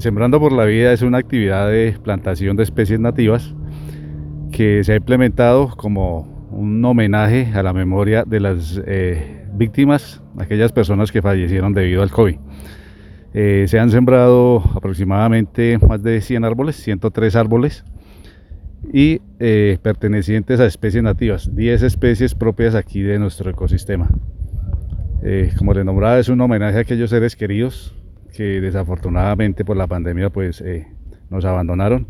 Sembrando por la Vida es una actividad de plantación de especies nativas que se ha implementado como un homenaje a la memoria de las eh, víctimas, aquellas personas que fallecieron debido al COVID. Eh, se han sembrado aproximadamente más de 100 árboles, 103 árboles, y eh, pertenecientes a especies nativas, 10 especies propias aquí de nuestro ecosistema. como le nombraba, es un homenaje a aquellos seres queridos que desafortunadamente por la pandemia pues nos abandonaron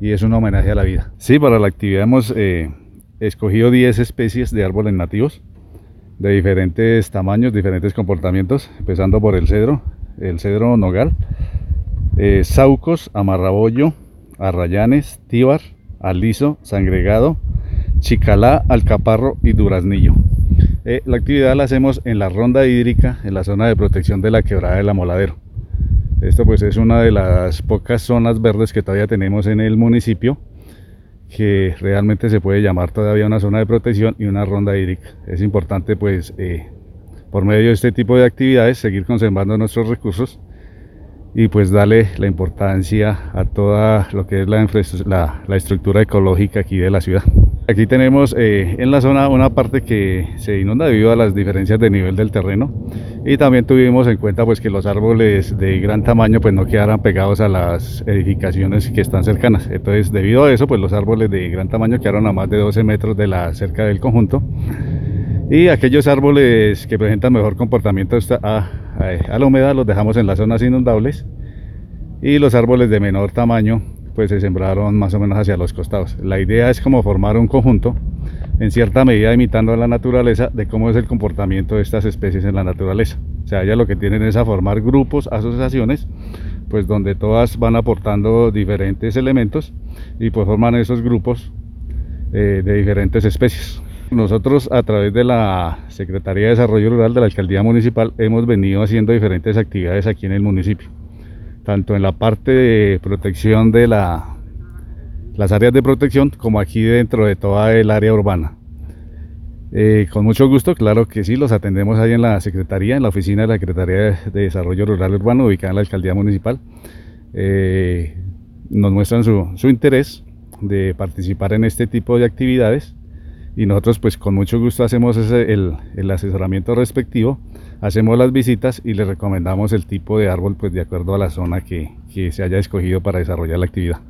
y es un homenaje a la vida. Sí, para la actividad hemos escogido 10 especies de árboles nativos de diferentes tamaños, diferentes comportamientos, empezando por el cedro, el cedro nogal, eh, saucos, amarrabollo, arrayanes, tíbar, aliso, sangregado, chicalá, alcaparro y duraznillo. Eh, la actividad la hacemos en la ronda hídrica, en la zona de protección de la quebrada del amoladero. Esto pues es una de las pocas zonas verdes que todavía tenemos en el municipio que realmente se puede llamar todavía una zona de protección y una ronda hídrica. Es importante pues eh, por medio de este tipo de actividades seguir conservando nuestros recursos y pues darle la importancia a toda lo que es la, la, estructura ecológica aquí de la ciudad. Aquí tenemos eh, en la zona una parte que se inunda debido a las diferencias de nivel del terreno. Y también tuvimos en cuenta pues que los árboles de gran tamaño pues no quedaran pegados a las edificaciones que están cercanas. Entonces debido a eso pues los árboles de gran tamaño quedaron a más de 12 metros de la cerca del conjunto. Y aquellos árboles que presentan mejor comportamiento a, a, la humedad los dejamos en las zonas inundables. Y los árboles de menor tamaño pues se sembraron más o menos hacia los costados. La idea es como formar un conjunto en cierta medida imitando a la naturaleza de cómo es el comportamiento de estas especies en la naturaleza. O sea, ya lo que tienen es a formar grupos, asociaciones, pues donde todas van aportando diferentes elementos y pues forman esos grupos eh, de diferentes especies. Nosotros a través de la Secretaría de Desarrollo Rural de la Alcaldía Municipal hemos venido haciendo diferentes actividades aquí en el municipio, tanto en la parte de protección de la, las áreas de protección como aquí dentro de toda el área urbana. Eh, con mucho gusto, claro que sí, los atendemos ahí en la Secretaría, en la oficina de la Secretaría de Desarrollo Rural Urbano, ubicada en la Alcaldía Municipal. Eh, nos muestran su, su interés de participar en este tipo de actividades y nosotros pues con mucho gusto hacemos el, el, asesoramiento respectivo, hacemos las visitas y le recomendamos el tipo de árbol pues de acuerdo a la zona que, que se haya escogido para desarrollar la actividad.